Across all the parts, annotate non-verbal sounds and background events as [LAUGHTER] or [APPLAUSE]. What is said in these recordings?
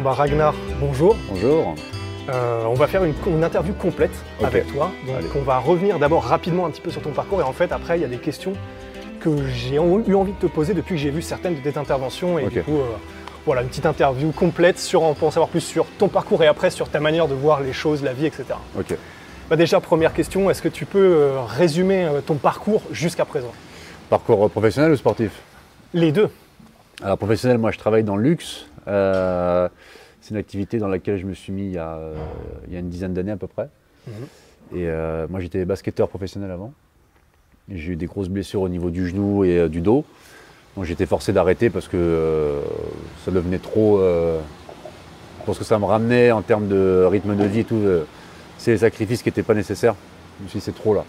Bon bah Ragnar, bonjour. Bonjour. Euh, on va faire une, une interview complète avec toi. Donc Allez. on va revenir d'abord rapidement un petit peu sur ton parcours et en fait après il y a des questions que j'ai eu envie de te poser depuis que j'ai vu certaines de tes interventions et du coup euh, voilà une petite interview complète sur pour en savoir plus sur ton parcours et après sur ta manière de voir les choses, la vie, etc. Ok. Bah déjà première question, est-ce que tu peux euh, résumer ton parcours jusqu'à présent? Parcours professionnel ou sportif? Les deux. Alors professionnel, moi je travaille dans le luxe. Euh, c'est une activité dans laquelle je me suis mis il y a, euh, il y a une dizaine d'années à peu près. Et euh, moi j'étais basketteur professionnel avant. J'ai eu des grosses blessures au niveau du genou et euh, du dos. Donc j'étais forcé d'arrêter parce que ça devenait trop. pour ce que ça me ramenait en termes de rythme de vie, et tout. c'est les sacrifices qui n'étaient pas nécessaires. Je me suis dit c'est trop là.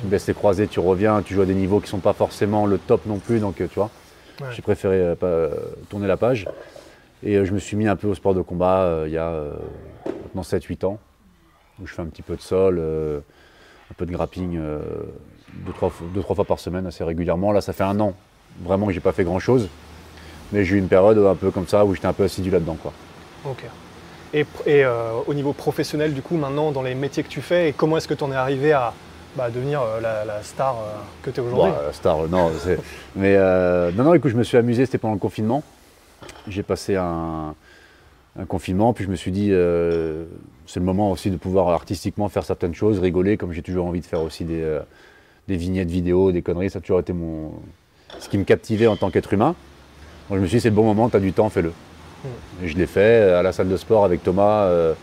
Tu me baisses les croisés, tu reviens, tu joues à des niveaux qui ne sont pas forcément le top non plus, donc tu vois. Ouais. J'ai préféré pas, tourner la page. Et euh, je me suis mis un peu au sport de combat euh, il y a euh, maintenant 7-8 ans, où je fais un petit peu de sol, euh, un peu de grappling euh, deux, trois, fois- par semaine assez régulièrement. Là, ça fait un an vraiment que j'ai pas fait grand chose. Mais j'ai eu une période un peu comme ça où j'étais un peu assidu là-dedans. Quoi. Ok. Et, et, au niveau professionnel, du coup, maintenant, dans les métiers que tu fais, et comment est-ce que tu en es arrivé à bah, devenir euh, la, la star euh, que tu es aujourd'hui? Euh, star, non. Mais euh, non, non, écoute, je me suis amusé, c'était pendant le confinement. J'ai passé un, un confinement, puis je me suis dit, euh, c'est le moment aussi de pouvoir artistiquement faire certaines choses, rigoler, comme j'ai toujours envie de faire aussi des, euh, des vignettes vidéo, des conneries. Ça a toujours été mon, ce qui me captivait en tant qu'être humain. Donc je me suis dit, c'est le bon moment, tu as du temps, fais-le. Et je l'ai fait euh, à la salle de sport avec Thomas euh,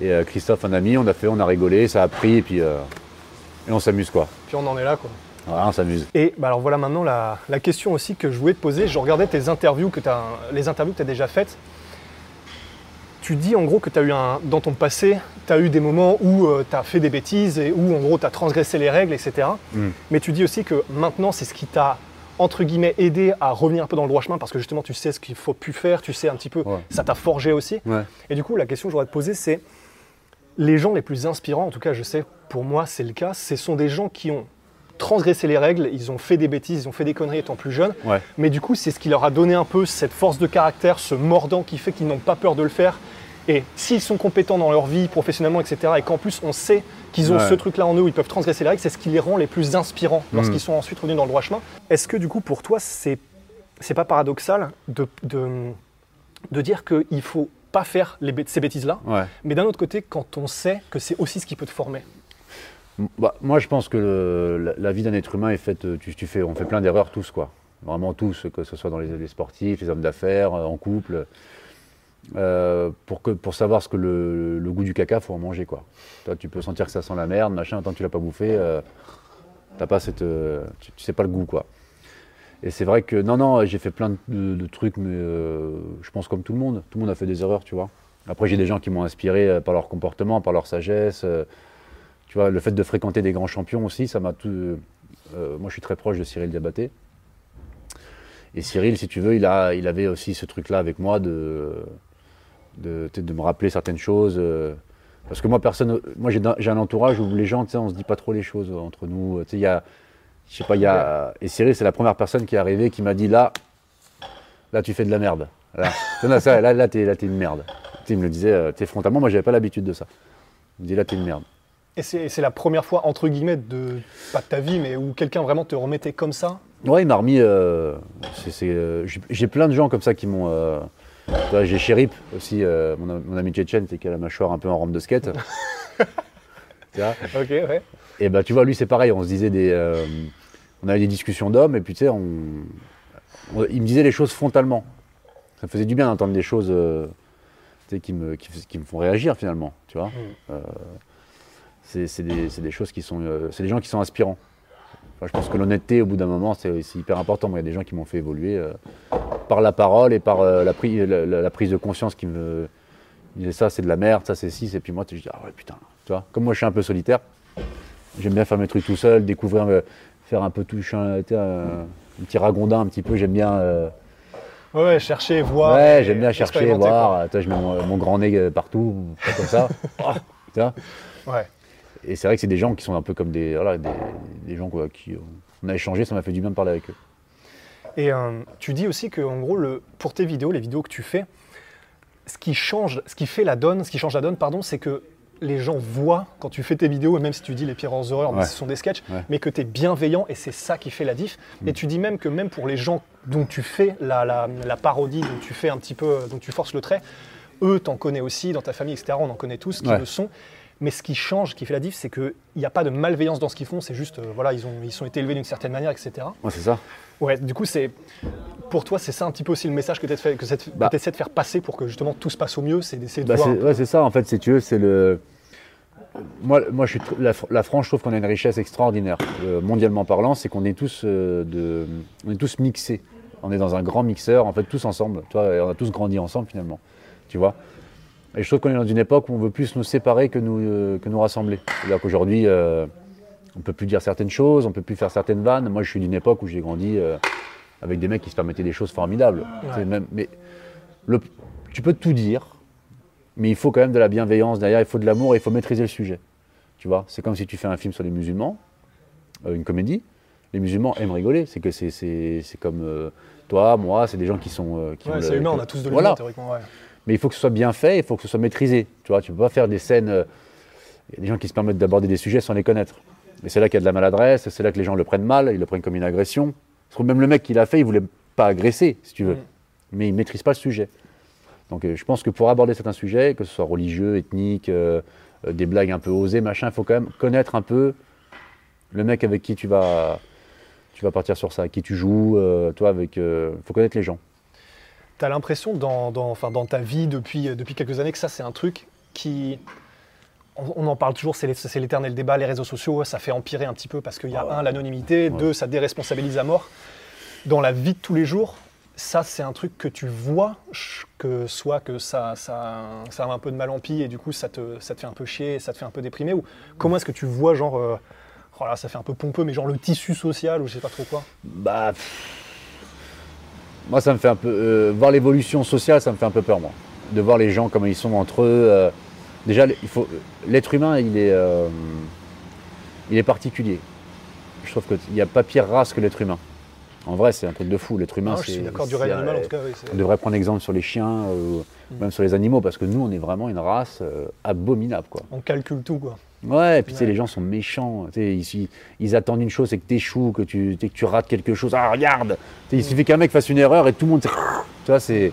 et Christophe, un ami. On a fait, on a rigolé, ça a pris, et puis et on s'amuse quoi. Puis on en est là, quoi. Voilà, on s'amuse. Et bah, alors voilà maintenant la, la question aussi que je voulais te poser. Je regardais tes interviews, que t'as- les interviews que tu as déjà faites. Tu dis en gros que tu as eu un, dans ton passé, tu as eu des moments où tu as fait des bêtises et où en gros tu as transgressé les règles, etc. Mm. Mais tu dis aussi que maintenant c'est ce qui t'a entre guillemets aidé à revenir un peu dans le droit chemin parce que justement tu sais ce qu'il faut plus faire, tu sais un petit peu, Ouais. ça t'a forgé aussi. Ouais. Et du coup, la question que je voudrais te poser, c'est les gens les plus inspirants, en tout cas, je sais, pour moi, c'est le cas, ce sont des gens qui ont transgressé les règles, ils ont fait des bêtises, ils ont fait des conneries étant plus jeunes, Ouais. mais du coup, c'est ce qui leur a donné un peu cette force de caractère, ce mordant qui fait qu'ils n'ont pas peur de le faire. Et s'ils sont compétents dans leur vie, professionnellement, etc., et qu'en plus on sait qu'ils ont Ouais. ce truc-là en eux où ils peuvent transgresser les règles, c'est ce qui les rend les plus inspirants lorsqu'ils Mm. sont ensuite revenus dans le droit chemin. Est-ce que du coup, pour toi, c'est c'est pas paradoxal de, de, de dire qu'il faut pas faire les ces bêtises-là, Ouais. mais d'un autre côté, quand on sait que c'est aussi ce qui peut te former. Bah, moi, je pense que la, vie d'un être humain est faite. Tu, fais, on fait plein d'erreurs tous, quoi. Vraiment tous, que ce soit dans les, sportifs, les hommes d'affaires, euh, en couple. Euh, pour, que, pour savoir ce que le, goût du caca, faut en manger, quoi. Toi, tu peux sentir que ça sent la merde, machin. Tant que tu l'as pas bouffé, euh, t'as pas cette, euh, tu, tu sais pas le goût, quoi. Et c'est vrai que non, non, j'ai fait plein de, trucs, mais je pense comme tout le monde. Tout le monde a fait des erreurs, tu vois. Après, j'ai des gens qui m'ont inspiré par leur comportement, par leur sagesse. Euh, tu vois, le fait de fréquenter des grands champions aussi, ça m'a tout. euh, moi, je suis très proche de Cyril Diabaté. Et Cyril, si tu veux, il, a, il avait aussi ce truc-là avec moi de, de, de me rappeler certaines choses. euh, parce que moi, personne, moi, j'ai, un entourage où les gens, on se dit pas trop les choses entre nous. Il y a, je sais pas, il y a. Et Cyril, c'est la première personne qui est arrivée qui m'a dit là, là, tu fais de la merde. Là, là, là, là, t'es une merde. Il me le disait, euh, t'es frontalement. Moi, j'avais pas l'habitude de ça. Il me dit là, t'es une merde. Et c'est la première fois, entre guillemets, de, pas de ta vie, mais où quelqu'un vraiment te remettait comme ça? Ouais, il m'a remis. euh, euh, j'ai- plein de gens comme ça qui m'ont. euh, j'ai Chérip aussi, euh, mon, am- mon ami tchétchène, qui a la mâchoire un peu en rampe de skate. [LAUGHS] Tu vois? Ok, ouais. et bah, tu vois, lui, c'est pareil. On se disait des. euh, on avait des discussions d'hommes, et puis tu sais, on, on- il me disait les choses frontalement. Ça me faisait du bien d'entendre des choses qui, me, qui, qui me font réagir finalement. Tu vois? Euh, c'est, des, choses qui sont. euh, c'est des gens qui sont inspirants. Enfin, je pense que l'honnêteté, au bout d'un moment, c'est hyper important. Moi, il y a des gens qui m'ont fait évoluer euh, par la parole et par euh, la, pri- la- la- la prise de conscience qui me disaient ça, c'est de la merde, ça, c'est ci. Et puis moi, tu dis, ah ouais, putain. Tu vois, comme moi, je suis un peu solitaire, j'aime bien faire mes trucs tout seul, découvrir, faire un peu tout. Je suis un, petit ragondin un petit peu. J'aime bien. Ouais, chercher, voir. Ouais, j'aime bien chercher, voir. Tu vois, je mets mon, mon grand nez partout, comme ça. Oh, [LAUGHS] tu vois? Ouais. Et c'est vrai que c'est des gens qui sont un peu comme des, voilà, des, des gens quoi, qui. On a échangé, ça m'a fait du bien de parler avec eux. Et euh, tu dis aussi que en gros, le, pour tes vidéos, les vidéos que tu fais, ce qui change, ce qui fait la donne, ce qui change la donne, pardon, c'est que les gens voient quand tu fais tes vidéos, et même si tu dis les pires horreurs, mais Ouais. ce sont des sketchs, Ouais. mais que tu es bienveillant et c'est ça qui fait la diff. Et tu dis même que même pour les gens dont tu fais la, la- la parodie, dont tu fais un petit peu, dont tu forces le trait, eux t'en connais aussi, dans ta famille, etc. On en connaît tous qui Ouais. le sont. Mais ce qui change, qui fait la diff, c'est qu'il n'y a pas de malveillance dans ce qu'ils font, c'est juste, euh, voilà, ils ont, ils sont été élevés d'une certaine manière, etc. Ouais, c'est ça. Ouais, du coup, c'est pour toi, c'est ça un petit peu aussi le message que tu essaies, Bah. de faire passer pour que justement tout se passe au mieux, c'est d'essayer de Bah, voir. ouais, c'est ça, en fait, si tu veux, c'est le. Moi, moi je suis tr- la, Fr- la France, je trouve qu'on a une richesse extraordinaire, euh, mondialement parlant, c'est qu'on est tous euh, de, on est tous mixés. On est dans un grand mixeur, en fait, tous ensemble. Tu vois, et on a tous grandi ensemble finalement. Tu vois. Et je trouve qu'on est dans une époque où on veut plus nous séparer que nous, euh, que nous rassembler. C'est-à-dire qu'aujourd'hui, euh, on peut plus dire certaines choses, on peut plus faire certaines vannes. Moi, je suis d'une époque où j'ai grandi euh, avec des mecs qui se permettaient des choses formidables. Même, mais le- tu peux tout dire, mais il faut quand même de la bienveillance derrière, il faut de l'amour et il faut maîtriser le sujet. Tu vois, c'est comme si tu fais un film sur les musulmans, une comédie. Les musulmans aiment rigoler. C'est que c'est, comme toi, moi, c'est des gens qui sont. Ouais, c'est humain, on a tous de l'humour Voilà. théoriquement. Ouais. Mais il faut que ce soit bien fait, il faut que ce soit maîtrisé. Tu vois, tu peux pas faire des scènes. euh, Il y a des gens qui se permettent d'aborder des sujets sans les connaître. Et c'est là qu'il y a de la maladresse, c'est là que les gens le prennent mal, ils le prennent comme une agression. Je trouve même le mec qui l'a fait, il voulait pas agresser, si tu veux. Mm. Mais il maîtrise pas le sujet. Donc euh, je pense que pour aborder certains sujets, que ce soit religieux, ethnique, euh, des blagues un peu osées, machin, il faut quand même connaître un peu le mec avec qui tu vas, tu vas partir sur ça, avec qui tu joues, toi, avec. Il faut connaître les gens. Tu as l'impression dans, dans, enfin, dans ta vie depuis, euh, depuis quelques années que ça, c'est un truc qui. On, on en parle toujours, c'est l'éternel débat, les réseaux sociaux, ça fait empirer un petit peu parce qu'il y a, un, l'anonymité, deux, ça déresponsabilise à mort. Dans la vie de tous les jours, ça, c'est un truc que tu vois, que soit que ça, ça, ça a un peu de mal en pis et du coup, ça te, ça te fait un peu chier, ça te fait un peu déprimer. Ou comment est-ce que tu vois, genre, euh, oh là, ça fait un peu pompeux, mais genre le tissu social ou je sais pas trop quoi? Bah, pff, moi, ça me fait un peu. euh, voir l'évolution sociale, ça me fait un peu peur, moi. De voir les gens, comment ils sont entre eux. euh, déjà, il faut. L'être humain, il est. euh, il est particulier. Je trouve qu'il n'y a pas pire race que l'être humain. En vrai, c'est un truc de fou. L'être humain, Ah, c'est. Je suis d'accord, du règne animal en tout cas. oui, On devrait prendre exemple sur les chiens, euh, même sur les animaux, parce que nous, on est vraiment une race abominable, quoi. On calcule tout, quoi. Ouais, et puis tu sais, les gens sont méchants. Tu sais, Ils, ils attendent une chose, c'est que tu échoues, que tu, sais, que tu rates quelque chose. Ah, regarde Tu sais, Il suffit qu'un mec fasse une erreur et tout le monde. Tu vois, c'est.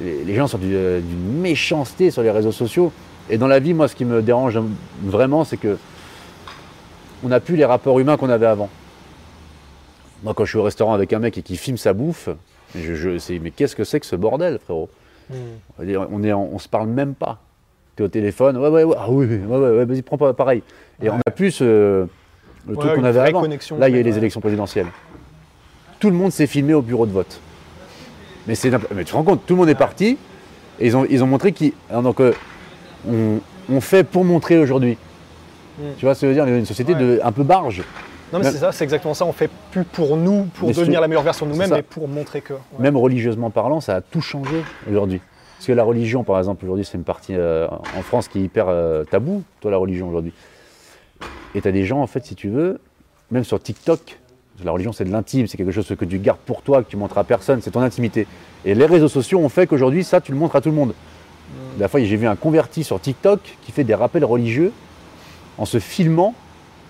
Les, les gens sont du- euh, d'une méchanceté sur les réseaux sociaux. Et dans la vie, moi, ce qui me dérange vraiment, c'est que. On n'a plus les rapports humains qu'on avait avant. Moi, quand je suis au restaurant avec un mec et qui filme sa bouffe, je, je, c'est- mais qu'est-ce que c'est que ce bordel, frérot? On est, on, est on se parle même pas. Tu es au téléphone, ouais, ouais, ouais, ah oui, ouais, ouais, ouais, vas-y, prends pas pareil. Et on a plus euh, le truc qu'on avait avant. connexion, Là, il y a eu les élections présidentielles. Tout le monde s'est filmé au bureau de vote. Mais, mais tu te rends compte, tout le monde est parti et ils ont, ils ont montré qu'ils. alors Donc, euh, on, on fait pour montrer aujourd'hui. Mm. Tu vois ce que je veux dire? Une société de, un peu barge. Non, mais c'est ça, c'est exactement ça. On fait plus pour nous, pour Mais devenir la meilleure version de nous-mêmes, mais pour montrer que. ouais. Même religieusement parlant, ça a tout changé aujourd'hui. Parce que la religion, par exemple, aujourd'hui, c'est une partie euh, en France qui est hyper euh, tabou, toi, la religion aujourd'hui. Et tu as des gens, en fait, si tu veux, même sur TikTok, la religion, c'est de l'intime, c'est quelque chose que tu gardes pour toi, que tu montres à personne, c'est ton intimité. Et les réseaux sociaux ont fait qu'aujourd'hui, ça, tu le montres à tout le monde. La fois, j'ai vu un converti sur TikTok qui fait des rappels religieux en se filmant.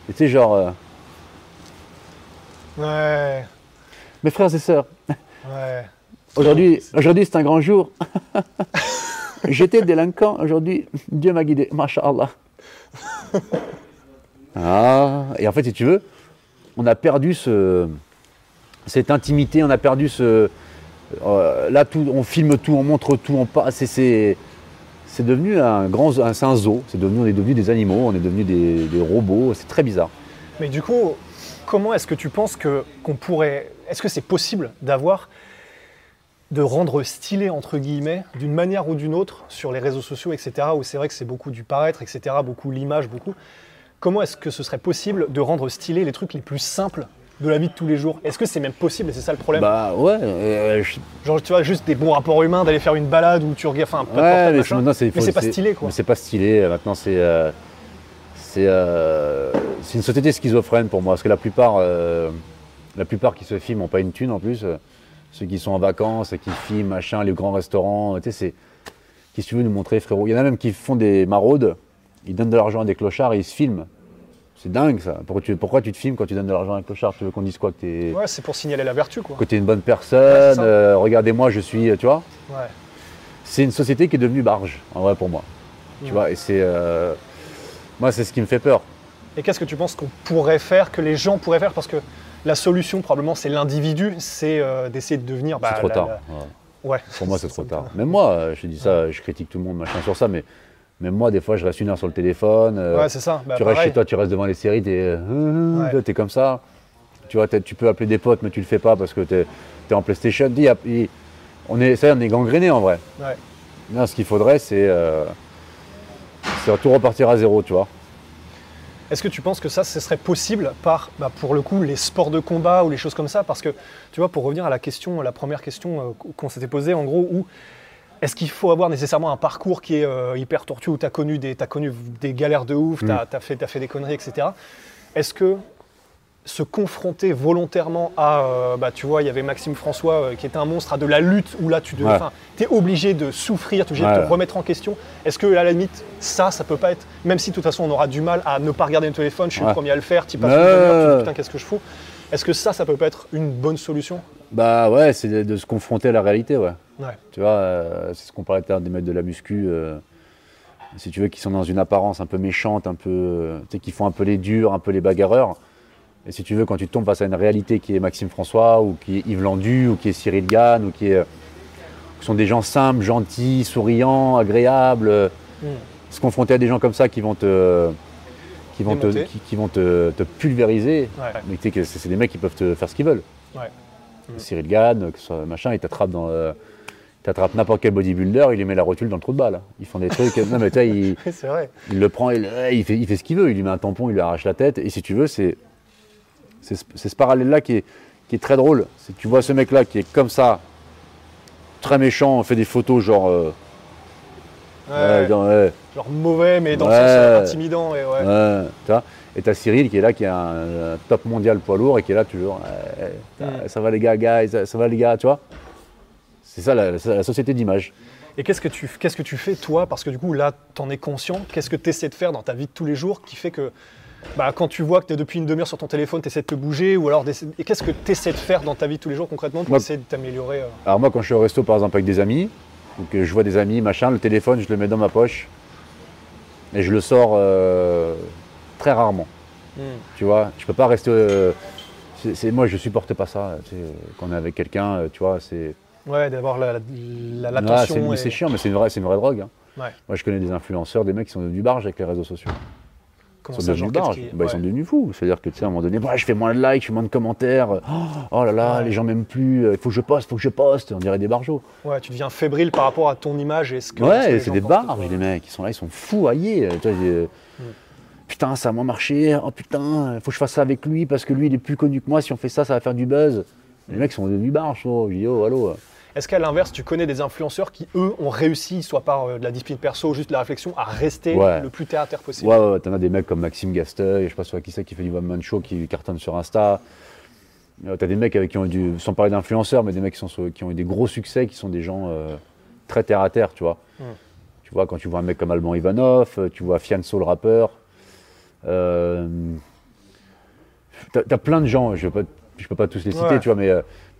Et tu sais, genre, euh, Ouais, mes frères et sœurs, ouais. Aujourd'hui, aujourd'hui c'est un grand jour. [LAUGHS] J'étais délinquant, aujourd'hui, Dieu m'a guidé, Masha'Allah. Ah, et en fait, si tu veux, on a perdu ce, cette intimité, on a perdu ce. euh, là, tout, on filme tout, on montre tout, on passe. C'est, devenu un grand un, un zoo. C'est devenu, on est devenu des animaux, on est devenu des, des robots. C'est très bizarre. Mais du coup, comment est-ce que tu penses que qu'on pourrait, est-ce que c'est possible d'avoir, de rendre stylé entre guillemets, d'une manière ou d'une autre, sur les réseaux sociaux, etc. Où c'est vrai que c'est beaucoup du paraître, etc. Beaucoup l'image, beaucoup. Comment est-ce que ce serait possible de rendre stylé les trucs les plus simples de la vie de tous les jours? Est-ce que c'est même possible et c'est ça le problème? Bah ouais, euh, je- Genre tu vois juste des bons rapports humains, d'aller faire une balade où tu regardes, enfin importe, Ouais, mais maintenant c'est mais c'est pas stylé quoi. Mais c'est pas stylé. Maintenant c'est euh, c'est euh, c'est une société schizophrène pour moi parce que la plupart euh, la plupart qui se filment n'ont pas une thune en plus. Euh, Ceux qui sont en vacances, qui filment machin, les grands restaurants, tu sais c'est qu'est-ce que tu veux nous montrer frérot? Il y en a même qui font des maraudes, ils donnent de l'argent à des clochards et ils se filment. C'est dingue ça. Pourquoi tu, pourquoi tu te filmes quand tu donnes de l'argent à un clochard? Tu veux qu'on dise quoi que t'es Ouais, c'est pour signaler la vertu quoi. que t'es une bonne personne euh, Regardez-moi, je suis, tu vois? Ouais. c'est une société qui est devenue barge, en vrai, pour moi. Tu Ouais. vois, et c'est. euh, moi, c'est ce qui me fait peur. Et qu'est-ce que tu penses qu'on pourrait faire, que les gens pourraient faire? Parce que la solution, probablement, c'est l'individu, c'est euh, d'essayer de devenir. bah, c'est trop la- tard. la- Ouais. Ouais. Pour moi, c'est trop tard. Même moi, euh, je dis ça, je critique tout le monde, machin, sur ça, mais même moi, des fois, je reste une heure sur le téléphone. euh, Ouais, c'est ça. Bah, tu restes chez toi, tu restes devant les séries, t'es euh, Ouais. comme ça. Tu vois, tu peux appeler des potes, mais tu le fais pas parce que t'es es en PlayStation. Dis, on est, ça, y est, on est gangréné en vrai. Ouais. Non, ce qu'il faudrait, c'est euh, c'est tout repartir à zéro, tu vois. Est-ce que tu penses que ça, ce serait possible par, bah, pour le coup, les sports de combat ou les choses comme ça? Parce que, tu vois, pour revenir à la question, la première question euh, qu'on s'était posée, en gros, où est-ce qu'il faut avoir nécessairement un parcours qui est euh, hyper tortueux, où tu as connu des, t'as connu des galères de ouf, tu as, fait des conneries, etc. Est-ce que se confronter volontairement à, euh, bah, tu vois, il y avait Maxime François euh, qui était un monstre, à de la lutte, où là, tu Ouais. es obligé de souffrir, tu es obligé de te remettre en question. Est-ce que, à la limite, ça, ça peut pas être, même si de toute façon on aura du mal à ne pas regarder le téléphone, je suis le premier à le faire, tu passes une putain, qu'est-ce que je fous? Est-ce que ça, ça peut pas être une bonne solution? Bah ouais, c'est de, de se confronter à la réalité, ouais. Tu vois, euh, c'est ce qu'on parlait des mecs de la muscu. si tu veux, qui sont dans une apparence un peu méchante, un peu, tu sais, qui font un peu les durs, un peu les bagarreurs. Et si tu veux, quand tu tombes face à une réalité qui est Maxime François, ou qui est Yves Landu, ou qui est Cyril Gann, ou qui, est, euh, qui sont des gens simples, gentils, souriants, agréables, euh, Mm. se confronter à des gens comme ça qui vont te, qui vont te, qui, qui vont te, te pulvériser. Ouais. Mais tu sais que c'est des mecs qui peuvent te faire ce qu'ils veulent. Ouais. Cyril Gann, que ce soit machin, il t'attrape dans. euh, il t'attrape n'importe quel bodybuilder, il lui met la rotule dans le trou de balle. Ils font des trucs. non, mais tu [LAUGHS] il, il le prend, il fait, il fait ce qu'il veut. Il lui met un tampon, il lui arrache la tête. Et si tu veux, c'est. C'est ce, parallèle-là qui est, qui est très drôle. C'est tu vois ce mec-là qui est comme ça, très méchant, fait des photos genre. euh, Ouais. ouais, dans- ouais, Genre mauvais, mais dans le sens euh, intimidant. Et ouais. Ouais, tu vois. Et t'as Cyril qui est là, qui est un, un top mondial poids lourd et qui est là toujours. ouais, ça, Mm. ça va les gars, guys, ça, ça va les gars, tu vois. C'est ça la, la société d'image. Et qu'est-ce que tu qu'est-ce que tu fais toi? Parce que du coup là, t'en es conscient. Qu'est-ce que tu essaies de faire dans ta vie de tous les jours qui fait que bah, quand tu vois que tu es depuis une demi-heure sur ton téléphone, tu essaies de te bouger ou alors qu'est-ce que tu essaies de faire dans ta vie de tous les jours concrètement pour Moi- essayer de t'améliorer euh Alors moi, quand je suis au resto, par exemple, avec des amis, ou que je vois des amis, machin, le téléphone, je le mets dans ma poche et je le sors euh, très rarement. Hmm. Tu vois, je peux pas rester. euh, moi, je supporte pas ça. tu sais, quand on est avec quelqu'un, tu vois, c'est. Ouais, d'avoir la, la, la- l'attention. c'est et- chiant, mais c'est une vraie, c'est une vraie drogue. hein. Ouais. Moi, je connais des influenceurs, des mecs qui sont devenus barges avec les réseaux sociaux. Comment Ils sont ça, devenus genre, barges. qu'est-ce qui- Bah, Ils ouais. sont devenus fous. C'est-à-dire que, tu sais, à un moment donné, bah, je fais moins de likes, je fais moins de commentaires. Oh, oh là là, Ouais. les gens m'aiment plus. Il faut que je poste, faut que je poste. On dirait des barjots. Ouais, tu deviens fébrile par rapport à ton image et ce que. Ouais, c'est des barges, les mecs. Ils sont là, ils sont fous. Tu vois, j'ai- Mm. Putain, ça a moins marché. Oh putain, il faut que je fasse ça avec lui parce que lui, il est plus connu que moi. Si on fait ça, ça va faire du buzz. Les mecs sont devenus barges. oh. Je dis, oh, allô. Est-ce qu'à l'inverse, tu connais des influenceurs qui, eux, ont réussi, soit par euh, de la discipline perso juste de la réflexion, à rester Ouais. le plus terre à terre possible? Ouais, ouais, ouais, t'en as des mecs comme Maxime Gasteuil, je sais pas sur qui c'est qui fait du one man show, qui cartonne sur Insta. Euh, T'as des mecs avec qui ont eu du, sans parler d'influenceurs, mais des mecs qui, sont sur- qui ont eu des gros succès, qui sont des gens euh, très terre à terre, tu vois. Mm. Tu vois, quand tu vois un mec comme Alban Ivanov, tu vois Fianso le rappeur. Euh, T'as plein de gens, je ne peux, pas- je peux pas tous les citer, Ouais. tu vois, mais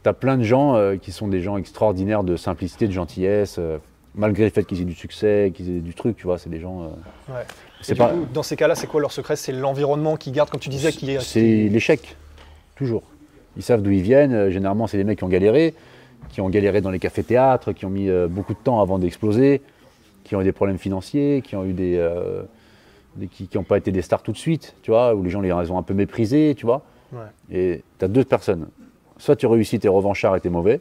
euh, t'as plein de gens euh, qui sont des gens extraordinaires de simplicité, de gentillesse, euh, malgré le fait qu'ils aient du succès, qu'ils aient du truc, tu vois, c'est des gens. euh, Ouais. c'est Et du pas. coup, dans ces cas-là, c'est quoi leur secret? C'est l'environnement qui garde, comme tu disais, qui est. C'est l'échec, toujours. Ils savent d'où ils viennent. Généralement, c'est des mecs qui ont galéré, qui ont galéré dans les cafés-théâtres, qui ont mis beaucoup de temps avant d'exploser, qui ont eu des problèmes financiers, qui ont eu des, des- qui n'ont pas été des stars tout de suite, tu vois, où les gens les ont un peu méprisés, tu vois. Ouais. Et tu as deux personnes. Soit tu réussis, t'es revanchard et t'es mauvais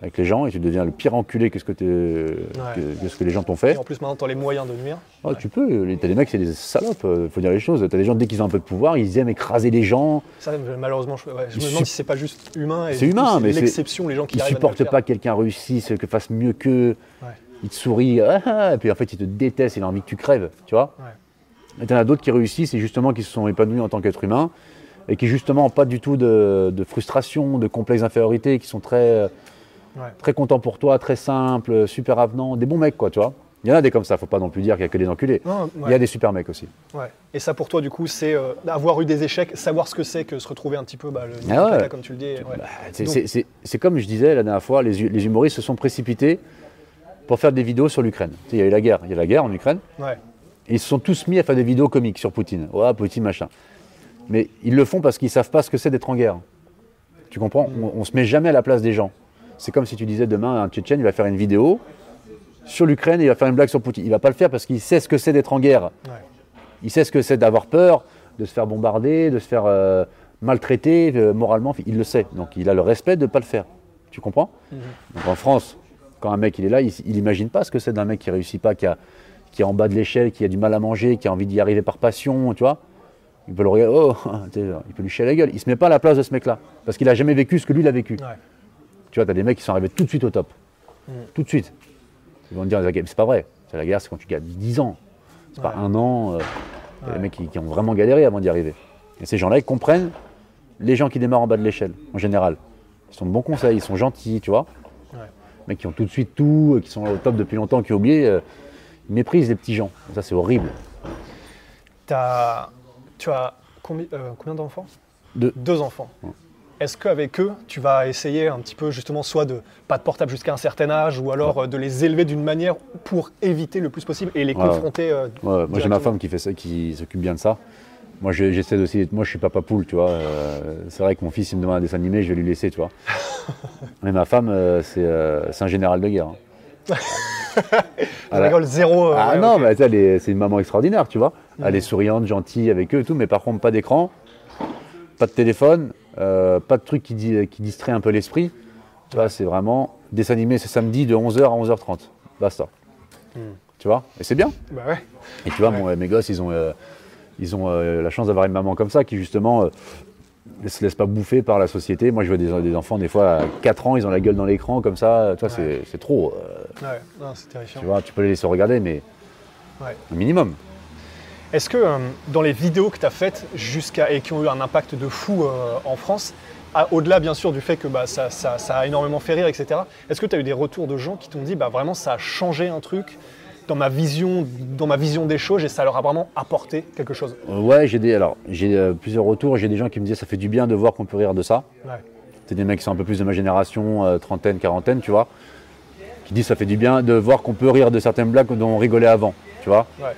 avec les gens et tu deviens le pire enculé que ce que, t'es- que- que ce que les gens t'ont fait. Et en plus, maintenant, tu as les moyens de nuire. Ah, Tu peux, les- t'as des mecs, c'est des salopes, euh, faut dire les choses. T'as des gens, dès qu'ils ont un peu de pouvoir, ils aiment écraser les gens. Ça, malheureusement, je, ouais, je me demande si c'est pas juste humain. et C'est humain, mais c'est- l'exception, les gens qui Ils supportent pas que quelqu'un réussisse, que fasse mieux qu'eux. Ils te sourient, ah, ah, et puis en fait, ils te détestent, ils ont envie que tu crèves, tu vois. Et t'en as d'autres qui réussissent et justement qui se sont épanouis en tant qu'être humain et qui justement n'ont pas du tout de, de frustration, de complexe d'infériorité, qui sont très, euh, Ouais. très contents pour toi, très simples, super avenants, des bons mecs, quoi, tu vois. Il y en a des comme ça, faut pas non plus dire qu'il y a que des enculés. Non, Il y a des super mecs aussi. Ouais. Et ça, pour toi, du coup, c'est euh, avoir eu des échecs, savoir ce que c'est que se retrouver un petit peu bah, le Ah ouais. comme tu le dis. Bah, c'est- comme je disais la dernière fois, les, hu- les humoristes se sont précipités pour faire des vidéos sur l'Ukraine. Tu sais, Il y a eu la guerre, il y a la guerre en Ukraine. Ils se sont tous mis à faire des vidéos comiques sur Poutine. Ouais, Poutine, machin. Mais ils le font parce qu'ils savent pas ce que c'est d'être en guerre. Tu comprends? On, on se met jamais à la place des gens. C'est comme si tu disais demain, un Tchétchène, il va faire une vidéo sur l'Ukraine et il va faire une blague sur Poutine. Il va pas le faire parce qu'il sait ce que c'est d'être en guerre. Ouais. Il sait ce que c'est d'avoir peur, de se faire bombarder, de se faire euh, maltraiter euh, moralement. Il le sait. Donc il a le respect de ne pas le faire. Tu comprends? Donc en France, quand un mec il est là, il n'imagine pas ce que c'est d'un mec qui réussit pas, qui, a- qui est en bas de l'échelle, qui a du mal à manger, qui a envie d'y arriver par passion, tu vois. Il peut le regarder, oh, [LAUGHS] il peut lui chier à la gueule. Il se met pas à la place de ce mec-là. Parce qu'il a jamais vécu ce que lui il a vécu. Ouais. Tu vois, tu as des mecs qui sont arrivés tout de suite au top. Tout de suite. Ils vont te dire, c'est pas vrai. C'est la guerre, c'est quand tu gagnes 10 ans. C'est pas un an. euh, il y a des mecs qui, qui ont vraiment galéré avant d'y arriver. Et ces gens-là, ils comprennent les gens qui démarrent en bas de l'échelle, en général. Ils sont de bons conseils, ils sont gentils, tu vois. Ouais. mecs qui ont tout de suite tout, euh, qui sont au top depuis longtemps, qui ont oublié, euh, ils méprisent les petits gens. Ça, c'est horrible. T'as- tu as combi- euh, combien d'enfants? Deux. Deux enfants. Est-ce qu'avec eux, tu vas essayer un petit peu justement soit de pas de portable jusqu'à un certain âge ou alors euh, de les élever d'une manière pour éviter le plus possible et les Ouais. confronter euh, moi, j'ai ma femme qui fait ça, qui s'occupe bien de ça. Moi, je- j'essaie aussi. Moi, je suis papa poule, tu vois. euh, c'est vrai que mon fils, il me demande un dessin animé, je vais lui laisser, tu vois. [LAUGHS] Mais ma femme, euh, c'est euh, un général de guerre. hein. [LAUGHS] Voilà. rigole zéro. Ah ouais, non, mais elle c'est une maman extraordinaire, tu vois. Elle est souriante, gentille avec eux et tout, mais par contre, pas d'écran, pas de téléphone, euh, pas de truc qui, qui distrait un peu l'esprit. Tu vois, c'est vraiment dessin animé, c'est samedi de 11h à 11h30. Basta. Tu vois Et c'est bien. Bah ouais. Et tu vois, mes gosses, ils ont, euh, ils ont euh, la chance d'avoir une maman comme ça qui, justement, ne se laisse pas bouffer par la société. Moi, je vois des, des enfants, des fois, à 4 ans, ils ont la gueule dans l'écran, comme ça. Tu vois, c'est- c'est trop. Ouais, c'est terrifiant. tu vois, tu peux les laisser regarder, mais Ouais. un minimum. Est-ce que euh, dans les vidéos que tu as faites jusqu'à et qui ont eu un impact de fou euh, en France, au-delà bien sûr du fait que bah, ça, ça- ça a énormément fait rire, etc., est-ce que tu as eu des retours de gens qui t'ont dit bah, vraiment ça a changé un truc dans ma vision, dans ma vision des choses et ça leur a vraiment apporté quelque chose? Euh, ouais, j'ai des, alors, j'ai plusieurs retours. J'ai des gens qui me disent ça fait du bien de voir qu'on peut rire de ça. Ouais. C'est des mecs qui sont un peu plus de ma génération, euh, trentaine, quarantaine, tu vois, qui disent ça fait du bien de voir qu'on peut rire de certaines blagues dont on rigolait avant, tu vois. Ouais.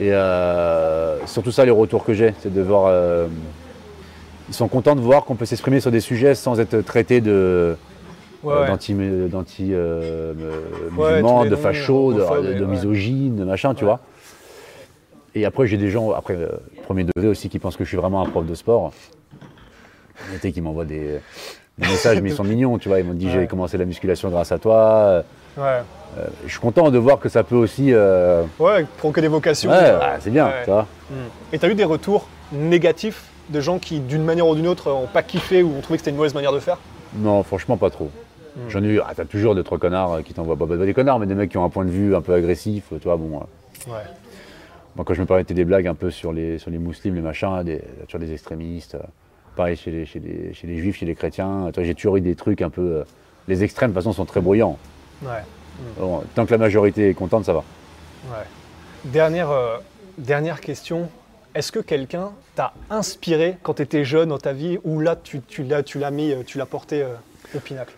Et euh, surtout ça, les retours que j'ai, c'est de voir. euh, ils sont contents de voir qu'on peut s'exprimer sur des sujets sans être traité de Ouais, euh, d'anti, Ouais, musulmans, de fachos, de, homophobes de, et- de ouais. misogynes, de machin, tu vois. Et après, j'ai des gens, après, premier degré aussi, qui pensent que je suis vraiment un prof de sport. Qui m'envoient des, des messages, mais ils sont [LAUGHS] mignons, tu vois. Ils m'ont dit j'ai commencé la musculation grâce à toi. Ouais. Je suis content de voir que ça peut aussi. euh, Ouais, provoquer des vocations. ouais, euh, ah, c'est bien, ouais. tu vois. Et tu as eu des retours négatifs de gens qui, d'une manière ou d'une autre, ont pas kiffé ou ont trouvé que c'était une mauvaise manière de faire? Non, franchement, pas trop. Hmm. J'en ai eu, ah, t'as toujours deux, trois connards euh, qui t'envoient pas, pas des connards, mais des mecs qui ont un point de vue un peu agressif, tu vois. Bon, euh, Ouais. moi, quand je me permettais des blagues un peu sur les, sur les musulmans, les machins, des, sur les extrémistes, euh, pareil chez les, chez, les, chez les juifs, chez les chrétiens, j'ai toujours eu des trucs un peu. euh, les extrêmes, de toute façon, sont très bruyants. Ouais. Bon, tant que la majorité est contente, ça va. Ouais. Dernière, euh, dernière question. Est-ce que quelqu'un t'a inspiré quand tu étais jeune dans ta vie ou là tu, tu l'as tu l'as mis, euh, tu l'as porté euh, au pinacle?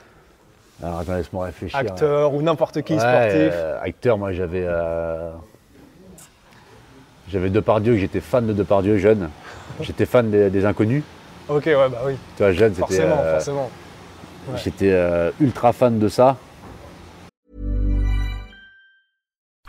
Alors, attends, laisse-moi réfléchir. Acteur ou n'importe qui, Ouais, sportif? euh, acteur, moi j'avais. euh, J'avais Depardieu, j'étais fan de Depardieu jeune. [LAUGHS] J'étais fan des, des inconnus. Ok, ouais, bah oui, Tu vois, jeune, c'était. forcément, euh, forcément. Ouais. J'étais euh, ultra fan de ça.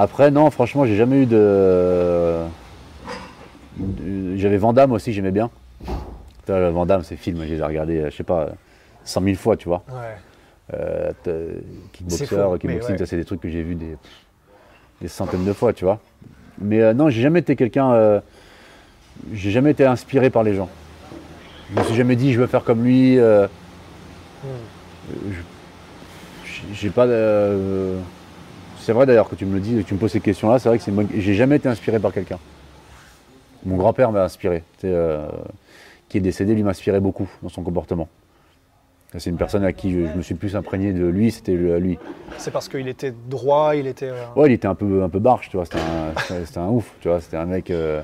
Après, non, franchement, j'ai jamais eu de. J'avais Vandame aussi, j'aimais bien. Vandame, ces films, je les ai regardés, euh, je sais pas, 100 000 fois, tu vois. Ouais. Euh, C'est kickboxer, fou, kickboxing, ouais. ça, c'est des trucs que j'ai vus des, des centaines de fois, tu vois. Mais euh, non, j'ai jamais été quelqu'un. euh, j'ai jamais été inspiré par les gens. Je me suis jamais dit, je veux faire comme lui. euh, Hmm. j'ai pas. C'est vrai d'ailleurs que tu me le dis, que tu me poses ces questions-là. C'est vrai que c'est j'ai jamais été inspiré par quelqu'un. Mon grand-père m'a inspiré. euh, qui est décédé, lui m'inspirait beaucoup dans son comportement. C'est une personne à qui je, je me suis plus imprégné de lui, c'était lui. C'est parce qu'il était droit, il était. euh, Ouais, il était un peu, un peu barge, tu vois. C'était un, ouf, tu vois. C'était un mec. euh,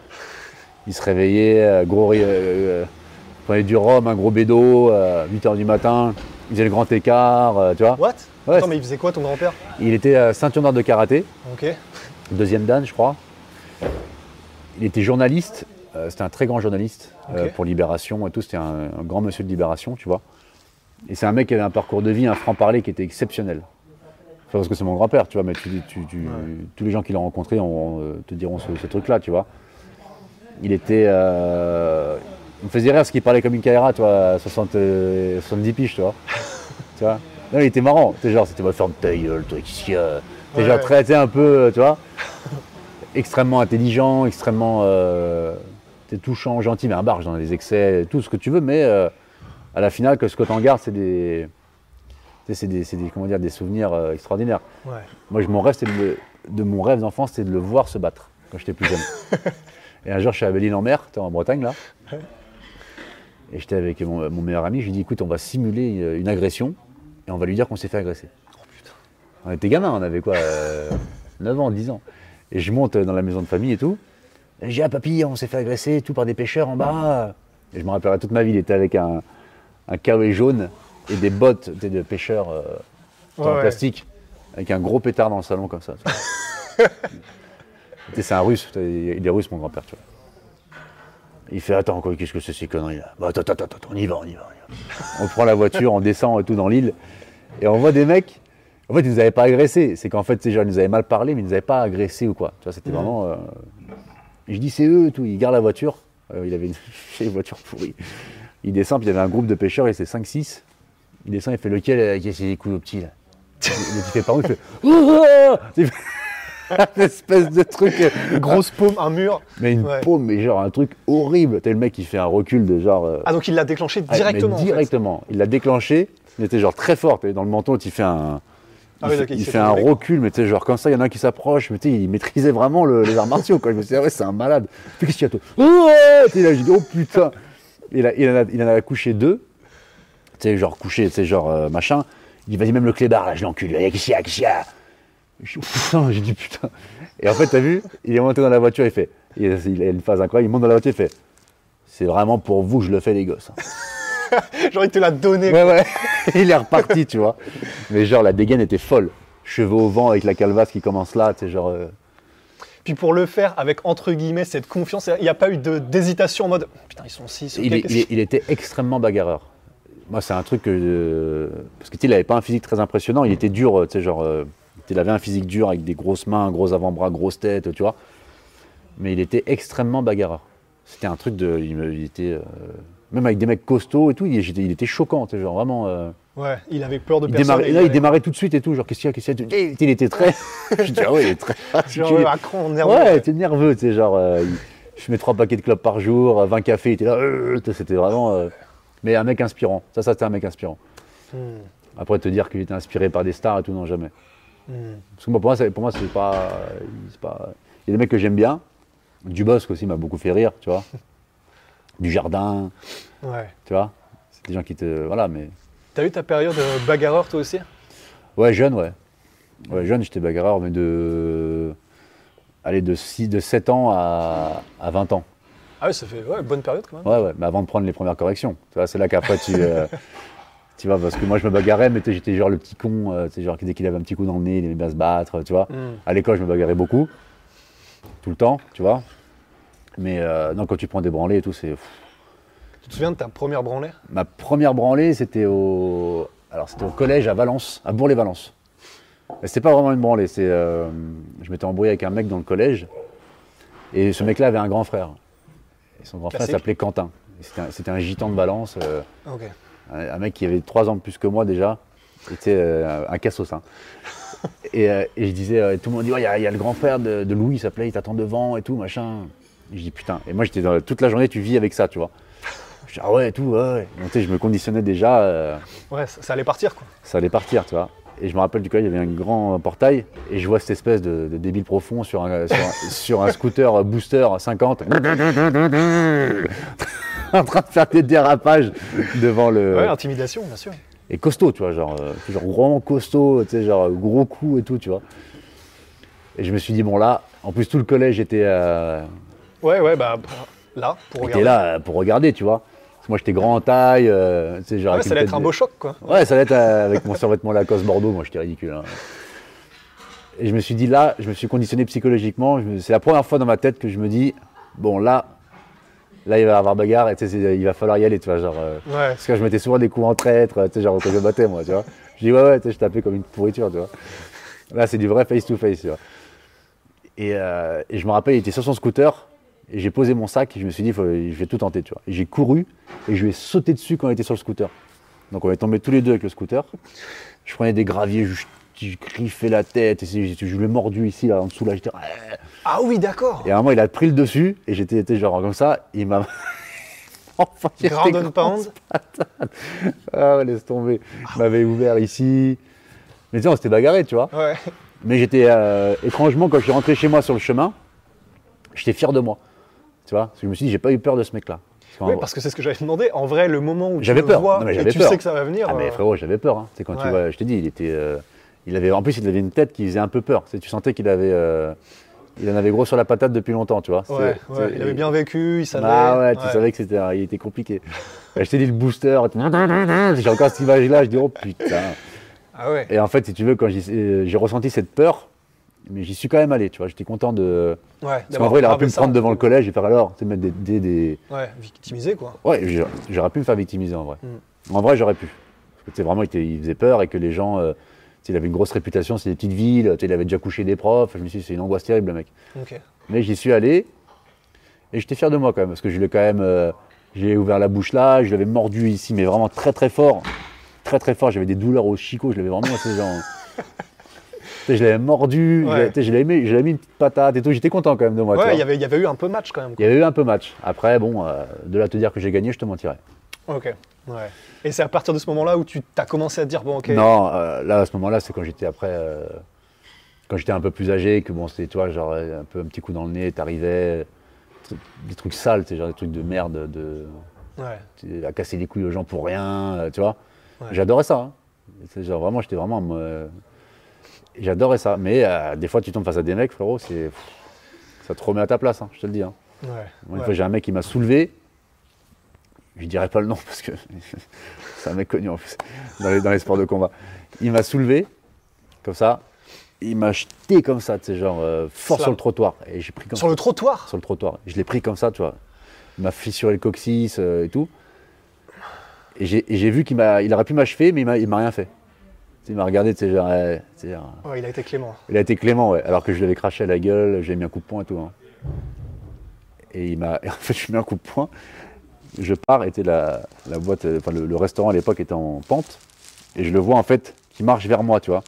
il se réveillait, gros. prenait du rhum, un gros bédo, 8h du matin. Il faisait le grand écart, euh, tu vois. What? Ouais, Attends, mais il faisait quoi ton grand-père? Il était euh, ceinture noire de karaté, Ok. deuxième dan, je crois. Il était journaliste. euh, c'était un très grand journaliste pour Libération et tout. C'était un, un grand monsieur de Libération, tu vois. Et c'est un mec qui avait un parcours de vie, un franc-parler qui était exceptionnel. Enfin, parce que c'est mon grand-père, tu vois, mais tu, tu- tu- tous les gens qui l'ont rencontré ont- euh, te diront ce, ce truc-là, tu vois. Il était. Me faisait rire parce qu'il parlait comme une Kaira, tu vois, à 60, euh, 70 piges, tu vois. [LAUGHS] tu vois. Non, il était marrant. Genre, c'était ma ferme ta gueule, toi, euh. T'es Ouais. genre traité un peu, euh, tu vois. extrêmement intelligent, extrêmement. Euh, touchant, gentil, mais un barge dans les excès, tout ce que tu veux, mais euh, à la finale, que ce que t'en gardes, c'est des. C'est des, c'est des, comment dire, des souvenirs euh, extraordinaires. Ouais. Moi, je- mon rêve, de, le- de mon rêve d'enfance, c'était de le voir se battre quand j'étais plus jeune. [LAUGHS] et un jour, je suis à Belle-Île-en-Mer, t'es en Bretagne là. Et j'étais avec mon, mon meilleur ami, je lui dis écoute, on va simuler une, agression et on va lui dire qu'on s'est fait agresser. On était gamins, on avait quoi euh, 9 ans, 10 ans. Et je monte dans la maison de famille et tout. Et je dis ah papy, on s'est fait agresser et tout par des pêcheurs en bas. Et je me rappellerai toute ma vie, il était avec un, un jaune et des bottes de pêcheurs euh, Ouais, en ouais. plastique, avec un gros pétard dans le salon comme ça. [LAUGHS] c'est un russe, il est russe mon grand-père, tu vois. Il fait attends quoi, qu'est-ce que c'est ces conneries là? Bah attends, attends, attends, on y va, on y va, on y va. On prend la voiture, on descend et tout dans l'île, et on voit des mecs. En fait, ils nous avaient pas agressés. C'est qu'en fait, ces gens, ils nous avaient mal parlé, mais ils nous avaient pas agressés ou quoi. Tu vois, c'était vraiment. euh, Je dis c'est eux et tout. Il garde la voiture. Euh, il avait une [LAUGHS] voiture pourrie. Il descend, puis il y avait un groupe de pêcheurs, et c'est 5-6. Il descend, il fait lequel euh, qui a ses coups au petit là? Il fait par où Il fait. [LAUGHS] Une [LAUGHS] espèce de truc. euh, Grosse paume, un mur. Mais une Ouais. paume, mais genre un truc horrible. T'as le mec qui fait un recul de genre. euh, Ah, donc il l'a déclenché ah, directement. en fait. directement. Il l'a déclenché. Il était genre très fort. T'es dans le menton, il fait un. Ah il oui, il fait fait un recul, mais tu sais, genre comme ça, il y en a un qui s'approche, mais tu sais, il maîtrisait vraiment le- les arts martiaux, quoi. Je me suis dit, ah ouais, c'est un malade. Puis qu'est-ce qu'il y a, toi Oh là, dit, oh putain il, a- il en a, il en a couché deux, tu sais, genre couché, tu sais, genre euh, machin. Il dit, vas-y, même le clébard, là, je l'encule. Qu'est-ce Je dis, oh, putain, j'ai dit, putain. Et en fait, t'as vu, il est monté dans la voiture, il fait, il a, une phase incroyable, il monte dans la voiture, il fait, c'est vraiment pour vous que je le fais, les gosses. hein. Genre, il te l'a donné. Ouais, ouais. [LAUGHS] il est reparti, tu vois. Mais genre, la dégaine était folle. Cheveux au vent avec la calvasse qui commence là, tu sais, genre. euh, Puis pour le faire avec entre guillemets cette confiance, il n'y a pas eu de- d'hésitation en mode putain, ils sont 6. il, est- il est- il était extrêmement bagarreur. Moi, c'est un truc que. euh, parce que tu sais, il avait pas un physique très impressionnant, il était dur, euh, tu sais, genre. euh, il avait un physique dur avec des grosses mains, gros avant-bras, grosse tête, tu vois. Mais il était extrêmement bagarreur. C'était un truc de. Il, était. euh, même avec des mecs costauds et tout, il, il était choquant, tu sais, genre vraiment. euh, Ouais, il avait peur de il personne. démarrait, et là, il démarrait tout de suite et tout, genre qu'est-ce qu'il y a, qu'est-ce qu'il y a Il était très. [LAUGHS] je dis, ah ouais, il est très. Genre, à cran, nerveux. Ouais, t'es nerveux, tu sais, genre, euh, il- je fumais trois paquets de clopes par jour, euh, 20 cafés, il était là, euh, c'était vraiment. euh, mais un mec inspirant, ça, ça c'était un mec inspirant. Hmm. Après, te dire qu'il était inspiré par des stars et tout, non, jamais. Parce que moi, pour moi, c'est- pour moi, c'est pas. Il y a des mecs que j'aime bien. Dubosc aussi m'a beaucoup fait rire, tu vois. [LAUGHS] Du jardin, Ouais. tu vois. C'est des gens qui te. Voilà, mais. T'as eu ta période euh, bagarreur toi aussi? Ouais, jeune, ouais. Ouais, jeune, j'étais bagarreur, mais de. allez, de, 6, de 7 ans à, à 20 ans. Ah oui, ça fait ouais, bonne période quand même. Ouais, ouais, mais avant de prendre les premières corrections. Tu vois, c'est là qu'après tu. euh, [LAUGHS] tu vois, parce que moi je me bagarrais, mais j'étais genre le petit con, euh, tu sais, genre dès qu'il avait un petit coup dans le nez, il aimait bien se battre, tu vois. Mm. À l'école, je me bagarrais beaucoup, tout le temps, tu vois. Mais euh, non, quand tu prends des branlées et tout, c'est. Tu te souviens de ta première branlée? Ma première branlée, c'était au. Alors, c'était au collège à Valence, à Bourg-les-Valence. Mais c'était pas vraiment une branlée, c'est. euh, Je m'étais embrouillé avec un mec dans le collège, et ce mec-là avait un grand frère. Et son grand frère s'appelait Quentin. C'était un, gitan de Valence. euh, Ok. Un, mec qui avait trois ans de plus que moi déjà, était euh, un cassos. hein. [LAUGHS] et, euh, et je disais, euh, tout le monde dit, Ouais, il y, a- il y a le grand frère de, de Louis, il s'appelait, il t'attend devant et tout, machin. Et je dis, putain. Et moi, j'étais dans, toute la journée, tu vis avec ça, tu vois. [LAUGHS] Je dis, ah ouais, et tout, ouais, ouais. Donc, je me conditionnais déjà, Ouais, ça, ça allait partir quoi. ça allait partir, tu vois. Et je me rappelle du coup, il y avait un grand portail, et je vois cette espèce de, de débile profond sur un, sur un- sur un scooter booster 50, [LAUGHS] [LAUGHS] en train de faire des dérapages devant le, Ouais, intimidation, bien sûr. et costaud, tu vois, genre, euh, genre vraiment costaud, tu sais, genre gros coup et tout, tu vois. Et je me suis dit, bon là, en plus tout le collège était, euh, Ouais, ouais, bah là, pour était regarder. là euh, pour regarder, tu vois. Parce que moi j'étais grand en taille, euh, tu sais, genre. Ouais, ça allait être un beau choc quoi. Ouais, ça allait être euh, avec mon survêtement Lacoste Bordeaux, moi j'étais ridicule. hein. Et je me suis dit là, je me suis conditionné psychologiquement, c'est la première fois dans ma tête que je me dis, bon là, là il va y avoir bagarre et il va falloir y aller, tu vois, genre. euh, Ouais. Parce que je mettais souvent des coups en traître, tu sais, genre quand je battais, moi, tu vois. Je dis, ouais, ouais, tu sais, je tapais comme une pourriture, tu vois. Là, c'est du vrai face-to-face, tu vois. Et, euh, et je me rappelle, il était sur son scooter, et j'ai posé mon sac, et je me suis dit, faut- je vais tout tenter, tu vois. Et j'ai couru, et je lui ai sauté dessus quand il était sur le scooter. Donc on est tombés tous les deux avec le scooter. Je prenais des graviers, je, je griffais la tête, et je, l'ai mordu ici, là, en dessous, là, j'étais... Ah oui, d'accord. Et à un moment, il a pris le dessus, et j'étais genre comme ça, il m'a... [LAUGHS] Enfin, grand, pound. [LAUGHS] ah ouais, laisse tomber. Il m'avait ouvert ici. Mais tu sais, on s'était bagarré, tu vois. Ouais. Mais j'étais, euh, étrangement, quand je suis rentré chez moi sur le chemin, j'étais fier de moi. Tu vois Parce que je me suis dit, j'ai pas eu peur de ce mec-là. Oui, vrai- parce que c'est ce que j'avais demandé. En vrai, le moment où tu J'avais le peur. vois Non, mais et tu peur. sais que ça va venir. Ah, mais euh, frérot, j'avais peur. Hein. Tu sais, quand tu vois, je t'ai dit, il était. euh, il avait, en plus, il avait une tête qui faisait un peu peur. Tu, sentais qu'il avait. euh, il en avait gros sur la patate depuis longtemps, tu vois. Ouais, C'est- ouais, c'est- il avait bien vécu, il savait. Ah ouais, tu savais que c'était, il était compliqué. [LAUGHS] je t'ai dit le booster, j'ai encore cette image-là, je dis oh putain. Ah ouais. Et en fait, si tu veux, quand euh, j'ai ressenti cette peur, mais j'y suis quand même allé, tu vois. J'étais content de. Ouais, Parce qu'en vrai, il aurait pu me prendre devant le collège et faire alors, tu sais, mettre des. des, des- Ouais, victimisé quoi. Ouais, j'aurais pu me faire victimiser en vrai. Mm. En vrai, j'aurais pu. Parce que tu sais, vraiment, il, était- il faisait peur et que les gens. euh, il avait une grosse réputation, c'est des petites villes, il avait déjà couché des profs. Je me suis dit, c'est une angoisse terrible, le mec. Mais j'y suis allé et j'étais fier de moi quand même, parce que je l'ai quand même. euh, j'ai ouvert la bouche là, je l'avais mordu ici, mais vraiment très très fort. Très très fort, j'avais des douleurs au chicot, je l'avais vraiment assez genre. [LAUGHS] Sais, je l'avais mordu, Ouais. je l'avais- mis, une petite patate et tout, j'étais content quand même de moi. Ouais, il y avait- il y avait eu un peu match quand même. Il y avait eu un peu match. Après, bon, euh, de là à te dire que j'ai gagné, je te mentirais. Ok. Ouais. Et c'est à partir de ce moment-là où tu as commencé à te dire bon ok. Non, euh, là, à ce moment-là, c'est quand j'étais après. euh, quand j'étais un peu plus âgé, que bon, c'était, toi, genre, euh, un peu un petit coup dans le nez, t'arrivais. Des trucs sales, genre des trucs de merde, de. Ouais. à casser les couilles aux gens pour rien, tu vois. Ouais. J'adorais ça. hein. C'est genre vraiment, j'étais vraiment. euh, J'adorais ça. Mais des fois, tu tombes face à des mecs, frérot, c'est. Ça te remet à ta place, hein, je te le dis. hein. Une fois, j'ai un mec qui m'a soulevé. Je dirais pas le nom parce que [LAUGHS] c'est un mec connu en plus dans les, dans les sports de combat. Il m'a soulevé, comme ça. Il m'a jeté comme ça, tu sais, genre euh, fort Slam. sur le trottoir. Et j'ai pris comme Sur ça le trottoir? sur le trottoir. Je l'ai pris comme ça, tu vois. Il m'a fissuré le coccyx euh, et tout. Et j'ai vu qu'il il aurait pu m'achever, mais il m'a, rien fait. Il m'a regardé, tu sais, genre, euh, tu sais, genre, Ouais, il a été clément. il a été clément, ouais. Alors que je lui avais craché à la gueule, j'ai mis un coup de poing et tout. hein. Et il m'a, [LAUGHS] en fait, je lui mis un coup de poing. Je pars, était la, la boîte, euh, enfin le, restaurant à l'époque était en pente, et je le vois en fait qui marche vers moi, tu vois.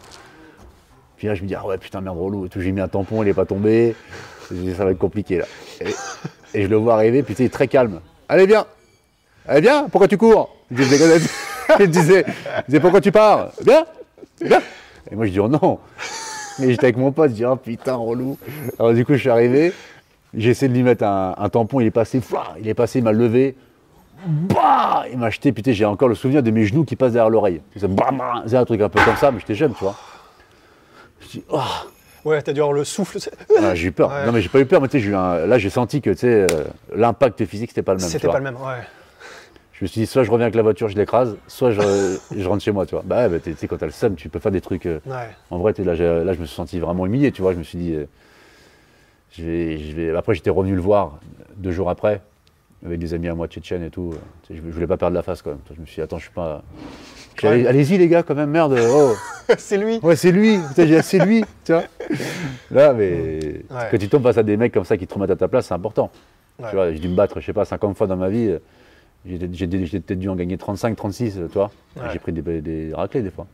Puis là, je me dis ah ouais putain merde relou, et. J'ai mis un tampon, il est pas tombé. Ça va être compliqué là. Et, et je le vois arriver, puis tu sais, très calme. Allez viens, allez viens, pourquoi tu cours? [LAUGHS] Disait, il disait, pourquoi tu pars? Viens, viens. Et moi je dis oh non. Mais j'étais avec mon pote, je dis oh putain relou. Alors du coup je suis arrivé, j'ai essayé de lui mettre un, un tampon, il est passé, il est passé, il m'a levé. Bah il m'a jeté, putain j'ai encore le souvenir de mes genoux qui passent derrière l'oreille. C'est un truc un peu comme ça, mais j'étais jeune, tu vois. Je dis oh. Ouais, t'as dû avoir le souffle. Ah, j'ai eu peur. Ouais. Non, mais j'ai pas eu peur, mais tu sais, un- là, j'ai senti que tu sais, euh, l'impact physique, c'était pas le même. C'était pas le même, ouais. Je me suis dit, soit je reviens avec la voiture, je l'écrase, soit je, [LAUGHS] je rentre chez moi, tu vois. Bah, ouais, bah, tu sais, quand t'as le seum, tu peux faire des trucs. euh, Ouais. En vrai, là, là, je me suis senti vraiment humilié, tu vois. Je me suis dit, euh, je vais, je vais... après, j'étais revenu le voir deux jours après, avec des amis à moi tchétchènes et tout. Tu sais, Je, je voulais pas perdre la face quand même. Je me suis dit, attends, je suis pas. Allez- Allez-y, les gars, quand même, merde. Oh. [LAUGHS] c'est lui. Ouais, c'est lui. C'est lui, tu vois. Là, mais Ouais. quand tu tombes face à des mecs comme ça qui te remettent à ta place, c'est important. Ouais. Tu vois, j'ai dû me battre, je sais pas, 50 fois dans ma vie. J'ai j'ai- peut-être dû en gagner 35, 36, tu vois. Ouais. J'ai pris des, des raclés des fois.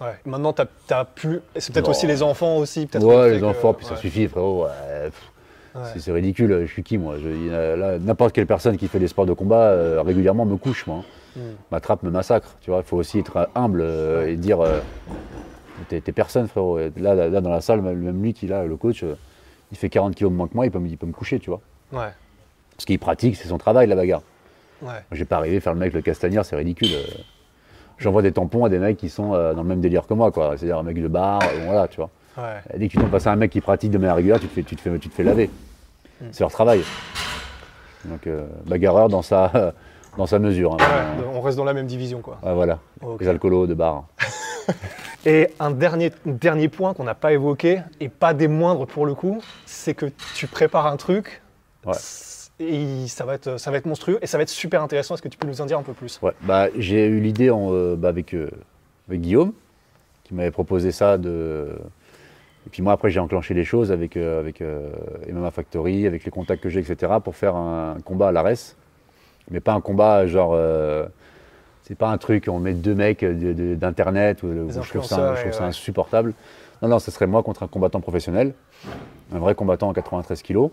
Ouais. Maintenant, t'as as pu. et C'est peut-être Oh. aussi les enfants aussi. Ouais, les que- enfants, puis ça suffit, frérot. ouais, pff, Ouais. c'est- ridicule, je suis qui moi? Je- N'importe quelle personne qui fait des sports de combat euh, régulièrement me couche, moi. hein. Hmm. M'attrape, me massacre. Tu vois, il faut aussi être humble euh, et dire euh, t'es personne, frérot. Là, là, là, dans la salle, même lui qui là, le coach, il fait 40 kilos de moins que moi, il peut, me- il peut me coucher, tu vois? Ouais. Parce qu'il pratique, c'est son travail, la bagarre. Ouais. Moi, j'ai pas arrivé à faire le mec le castagnard, c'est ridicule. J'envoie des tampons à des mecs qui sont dans le même délire que moi, quoi. C'est-à-dire un mec de bar, voilà, tu vois? Ouais. Dès que tu tombes face à un mec qui pratique de manière régulière, tu te fais, tu te fais, tu te fais laver. Hmm. C'est leur travail. Donc, euh, bagarreur dans sa, [LAUGHS] dans sa mesure. hein. Ouais, on reste dans la même division, quoi. Ouais, voilà. Ok. Les alcoolos de bar. [LAUGHS] Et un dernier, dernier point qu'on n'a pas évoqué, et pas des moindres pour le coup, c'est que tu prépares un truc, et ça va, être, ça va être monstrueux, et ça va être super intéressant. Est-ce que tu peux nous en dire un peu plus? Ouais, bah, j'ai eu l'idée en, euh, bah, avec, euh, avec Guillaume, qui m'avait proposé ça. De... Et puis moi, après, j'ai enclenché les choses avec, euh, avec euh, MMA Factory, avec les contacts que j'ai, etc., pour faire un combat à l'ARES. Mais pas un combat genre. euh, c'est pas un truc, on met deux mecs de- d'internet, ou, je trouve ça, je trouve ça ouais. insupportable. Non, non, ce serait moi contre un combattant professionnel, un vrai combattant en 93 kilos.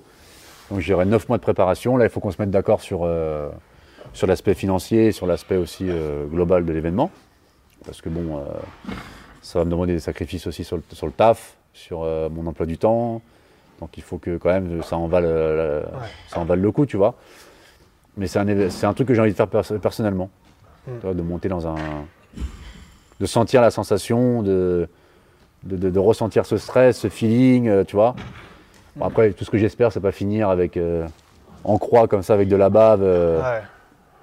Donc j'aurais 9 mois de préparation. Là, il faut qu'on se mette d'accord sur, euh, sur l'aspect financier, sur l'aspect aussi euh, global de l'événement. Parce que bon, euh, ça va me demander des sacrifices aussi sur le, sur le taf, sur euh, mon emploi du temps. Donc il faut que quand même ça en vale, euh, ça en vale le coup, tu vois. Mais c'est un, un truc que j'ai envie de faire perso- personnellement. Mm. Tu vois, de monter dans un. de sentir la sensation, de, de, de- de ressentir ce stress, ce feeling, euh, tu vois. Bon, après, tout ce que j'espère, c'est pas finir avec. euh, en croix comme ça, avec de la bave. Ouais.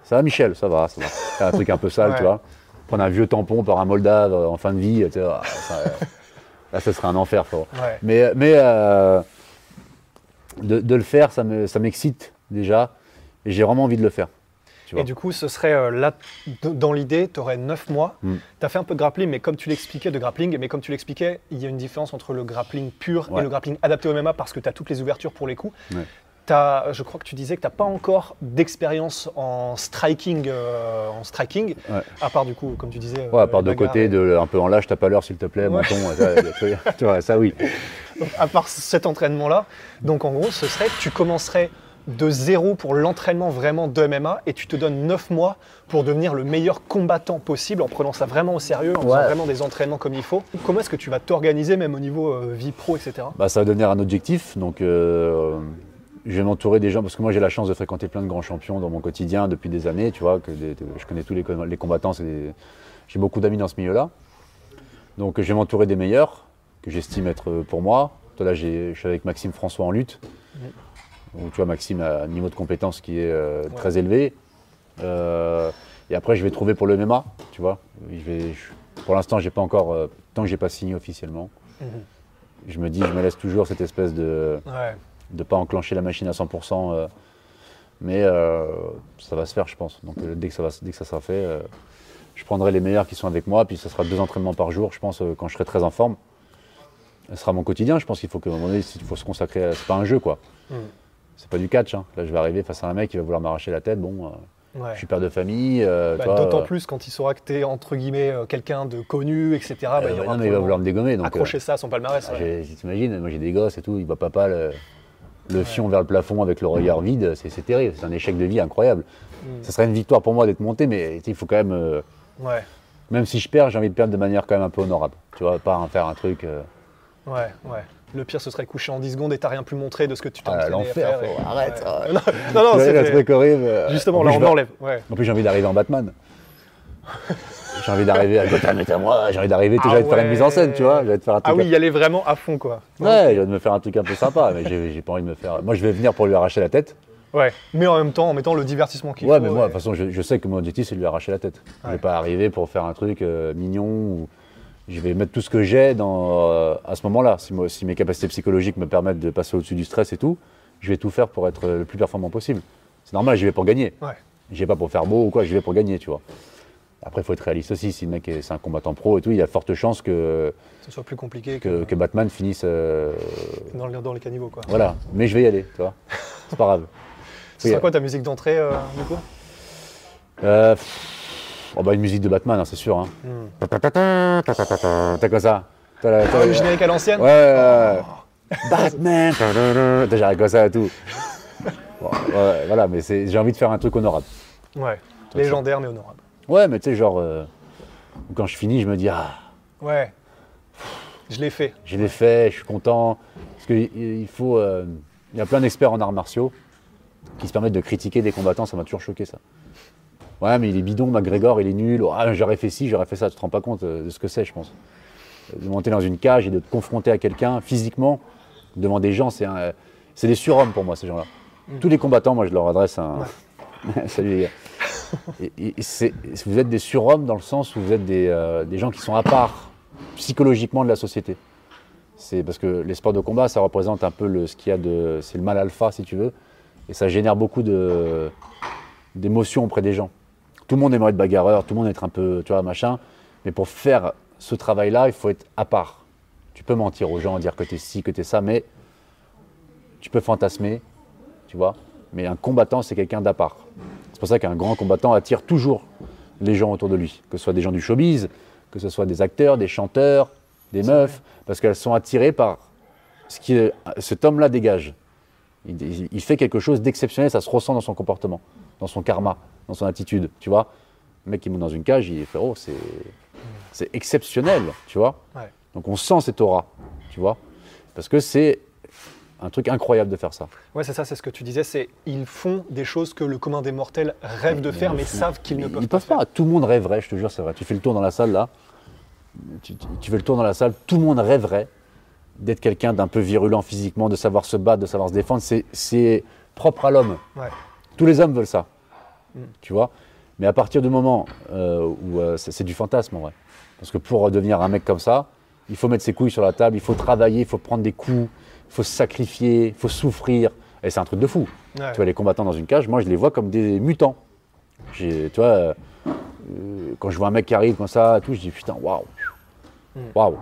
ça va, Michel, ça va, ça va. C'est un truc un peu sale, Ouais. tu vois. Prendre un vieux tampon par un Moldave en fin de vie, tu vois, ça, euh, là, ça serait un enfer, frérot. Ouais. Mais, mais euh, de, de le faire, ça me- ça m'excite déjà. Et j'ai vraiment envie de le faire. Et du coup, ce serait euh, là, dans l'idée, tu aurais 9 mois. Mm. Tu as fait un peu de grappling, mais comme tu l'expliquais, de grappling, mais comme tu l'expliquais, il y a une différence entre le grappling pur Ouais. et le grappling adapté au MMA parce que tu as toutes les ouvertures pour les coups. Ouais. T'as- je crois que tu disais que tu n'as pas encore d'expérience en striking, euh, en striking Ouais. à part du coup, comme tu disais. euh, Ouais, à part de bagarre côté, et- de, un peu en lâche, tape à l'heure, s'il te plaît, Ouais. menton. ça, tu vois, ça oui. [LAUGHS] Donc, à part cet entraînement-là, donc en gros, ce serait tu commencerais de zéro pour l'entraînement vraiment de MMA et tu te donnes 9 mois pour devenir le meilleur combattant possible en prenant ça vraiment au sérieux, en faisant vraiment des entraînements comme il faut. Comment est-ce que tu vas t'organiser même au niveau euh, vie pro, etc. Bah, ça va devenir un objectif. Donc, euh, je vais m'entourer des gens, parce que moi j'ai la chance de fréquenter plein de grands champions dans mon quotidien depuis des années, tu vois, que des- je connais tous les, com- les combattants, des- j'ai beaucoup d'amis dans ce milieu-là. Donc, je vais m'entourer des meilleurs, que j'estime être euh, pour moi. Toi, là, je suis avec Maxime François en lutte. Donc, tu vois, Maxime a un niveau de compétence qui est euh, très élevé. Euh, et après, je vais trouver pour le MMA, tu vois. Je vais, je- pour l'instant, j'ai pas encore, euh, tant que j'ai pas signé officiellement, je me dis, je me laisse toujours cette espèce de Ouais. De pas enclencher la machine à 100%. euh, mais euh, ça va se faire, je pense. Donc euh, dès, que ça va, dès que ça sera fait, je prendrai les meilleurs qui sont avec moi. Puis ce sera deux entraînements par jour, je pense, quand je serai très en forme. Ce sera mon quotidien. Je pense qu'il faut qu'à un moment donné, il faut se consacrer. à- C'est pas un jeu, quoi. Mm. C'est pas du catch. hein. Là, je vais arriver face à un mec qui va vouloir m'arracher la tête. Bon, Ouais. je suis père de famille. euh, Bah, D'autant euh, plus quand il saura que tu es entre guillemets euh, quelqu'un de connu, etc. bah, il y aura non, mais il va vouloir me dégommer. Donc, accrocher ça à son palmarès. Ouais. T'imagines, moi j'ai des gosses et tout, il voit papa le, le fion vers le plafond avec le regard vide, c'est terrible, c'est un échec de vie incroyable. Mm. Ce serait une victoire pour moi d'être monté, mais il faut quand même, euh, Ouais. même si je perds, j'ai envie de perdre de manière quand même un peu honorable. Tu vois, pas en faire un truc. euh, Ouais, ouais. Le pire, ce serait coucher en 10 secondes et t'as rien pu montrer de ce que tu t'es Ah, l'enfer, et- arrête, Ouais. [LAUGHS] non, non, non, c'est truc horrible. euh, Justement, en là, plus, on enlève. Ouais. En plus, j'ai envie d'arriver en Batman. [LAUGHS] J'ai envie d'arriver à côté à moi, j'ai envie d'arriver Ah déjà de faire une mise en scène, ouais. tu vois. J'ai envie de faire un Ah oui, y aller vraiment à fond, quoi. Ouais, il va de me faire un truc un peu sympa, mais j'ai j'ai pas envie de me faire. Moi, je vais venir pour lui arracher la tête. Ouais, mais en même temps, en mettant le divertissement qu'il Ouais, faut. mais moi, de et- toute façon, je, je sais que mon objectif, c'est de lui arracher la tête. Je Ouais. vais pas arriver pour faire un truc euh, mignon ou je vais mettre tout ce que j'ai dans euh, à ce moment-là. Si, si mes capacités psychologiques me permettent de passer au-dessus du stress et tout, je vais tout faire pour être euh, le plus performant possible. C'est normal, j'y vais pour gagner. Ouais. J'y vais pas pour faire beau ou quoi, j'y vais pour gagner, tu vois. Après, il faut être réaliste aussi. Si le mec est, c'est un combattant pro et tout, il y a forte chance que, que ce soit plus compliqué que, que, que Batman finisse. euh, dans, les, dans les caniveaux, quoi. voilà. Mais je vais y aller, tu vois. C'est pas grave. [LAUGHS] Ce sera quoi ta musique d'entrée, euh, du coup? Euh, pff, oh bah une musique de Batman, hein, c'est sûr. Hein. T'as quoi ça? T'as la- t'as Ah, Le générique à l'ancienne? Ouais, ouais. Batman [LAUGHS] T'as j'arrive comme ça et tout. Bon, ouais, voilà, mais c'est- j'ai envie de faire un truc honorable. Ouais. Légendaire, mais honorable. Ouais, mais tu sais, genre, euh, quand je finis, je me dis, ah, Ouais. Je l'ai fait. je l'ai fait, je suis content. Parce qu'il il faut. euh, Il y a plein d'experts en arts martiaux qui se permettent de critiquer des combattants, ça m'a toujours choqué ça. Ouais, mais il est bidon, McGregor, il est nul. Ah, j'aurais fait ci, j'aurais fait ça. Tu te rends pas compte euh, de ce que c'est, je pense. De monter dans une cage et de te confronter à quelqu'un physiquement, devant des gens, c'est un- c'est des surhommes pour moi, ces gens-là. Tous les combattants, moi, je leur adresse un. [LAUGHS] Salut les gars. [LAUGHS] Vous êtes des surhommes dans le sens où vous êtes des, euh, des gens qui sont à part psychologiquement de la société. C'est parce que les sports de combat, ça représente un peu le, ce qu'il y a de. C'est le mal alpha, si tu veux. Et ça génère beaucoup d'émotions auprès des gens. Tout le monde aimerait être bagarreur, tout le monde être un peu, tu vois, machin. Mais pour faire ce travail-là, il faut être à part. Tu peux mentir aux gens, dire que t'es ci, que t'es ça, mais tu peux fantasmer, tu vois. Mais un combattant, c'est quelqu'un d'à part. C'est pour ça qu'un grand combattant attire toujours les gens autour de lui, que ce soit des gens du showbiz, que ce soit des acteurs, des chanteurs, des meufs, parce qu'elles sont attirées par ce que cet homme-là dégage. Il, il- il fait quelque chose d'exceptionnel, ça se ressent dans son comportement, dans son karma, dans son attitude, tu vois. Le mec qui monte dans une cage, il est frérot, c'est c'est exceptionnel, tu vois. Ouais. Donc on sent cette aura, tu vois, parce que c'est un truc incroyable de faire ça. Ouais, c'est ça, c'est ce que tu disais, c'est ils font des choses que le commun des mortels rêve de faire, mais savent qu'ils ne peuvent ils pas peuvent pas. Tout le monde rêverait, je te jure, c'est vrai. Tu fais le tour dans la salle là, tu, tu- tu fais le tour dans la salle, tout le monde rêverait d'être quelqu'un d'un peu virulent physiquement, de savoir se battre, de savoir se défendre. C'est- propre à l'homme. Ouais. Tous les hommes veulent ça. Mm. Tu vois? Mais à partir du moment euh, où euh, c'est du fantasme en vrai. Parce que pour devenir un mec comme ça, il faut mettre ses couilles sur la table, il faut travailler, il faut prendre des coups, faut se sacrifier, il faut souffrir. Et c'est un truc de fou. Ouais. Tu vois, les combattants dans une cage, moi je les vois comme des mutants. Tu vois, euh, quand je vois un mec qui arrive comme ça, tout, je dis putain, waouh, Mm. waouh,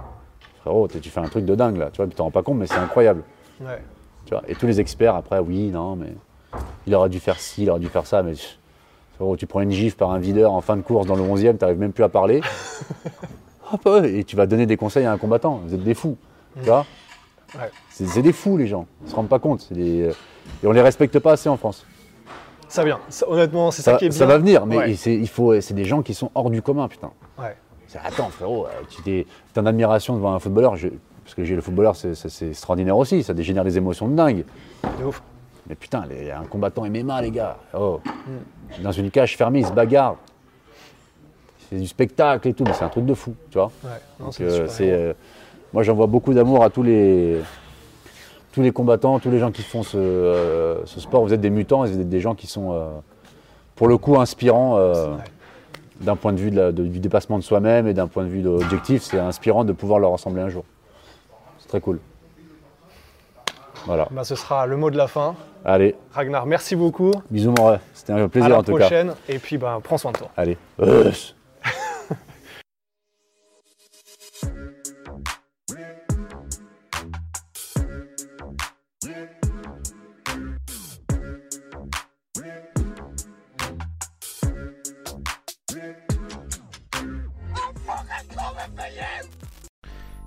frérot, tu fais un truc de dingue là, tu vois, tu t'en rends pas compte, mais c'est incroyable. Ouais. Tu vois. Et tous les experts, après, oui, non, mais il aurait dû faire ci, il aurait dû faire ça, mais frérot, tu prends une gifle par un videur en fin de course dans le 11e, tu n'arrives même plus à parler. [LAUGHS] Et tu vas donner des conseils à un combattant, vous êtes des fous. Tu vois Ouais. c'est, des fous, les gens, ils se rendent pas compte. des- euh, Et on les respecte pas assez en France. Ça vient. Ça, honnêtement, c'est ça, Ça, qui est bien. ça va venir, mais Ouais. c'est, il faut, c'est des gens qui sont hors du commun, putain. Ouais. Attends, frérot, euh, tu t'es en admiration devant un footballeur, je- parce que j'ai le footballeur, c'est, extraordinaire aussi, ça dégénère des émotions de dingue. De ouf. Mais putain, les- un combattant MMA, les gars. Oh. Mm. Dans une cage fermée, il se bagarre. C'est du spectacle et tout, mais c'est un truc de fou, tu vois. Ouais. C'est moi, j'envoie beaucoup d'amour à tous les, tous les combattants, tous les gens qui font ce, euh, ce sport. Vous êtes des mutants et vous êtes des gens qui sont, euh, pour le coup, inspirants euh, d'un point de vue de la- de- du dépassement de soi-même et d'un point de vue de objectif. C'est inspirant de pouvoir leur ressembler un jour. C'est très cool. Voilà. Bah, ce sera le mot de la fin. Allez, Ragnar, merci beaucoup. bisous mon. C'était un à plaisir la en tout cas. prochaine. Et puis, bah, prends soin de toi. Allez.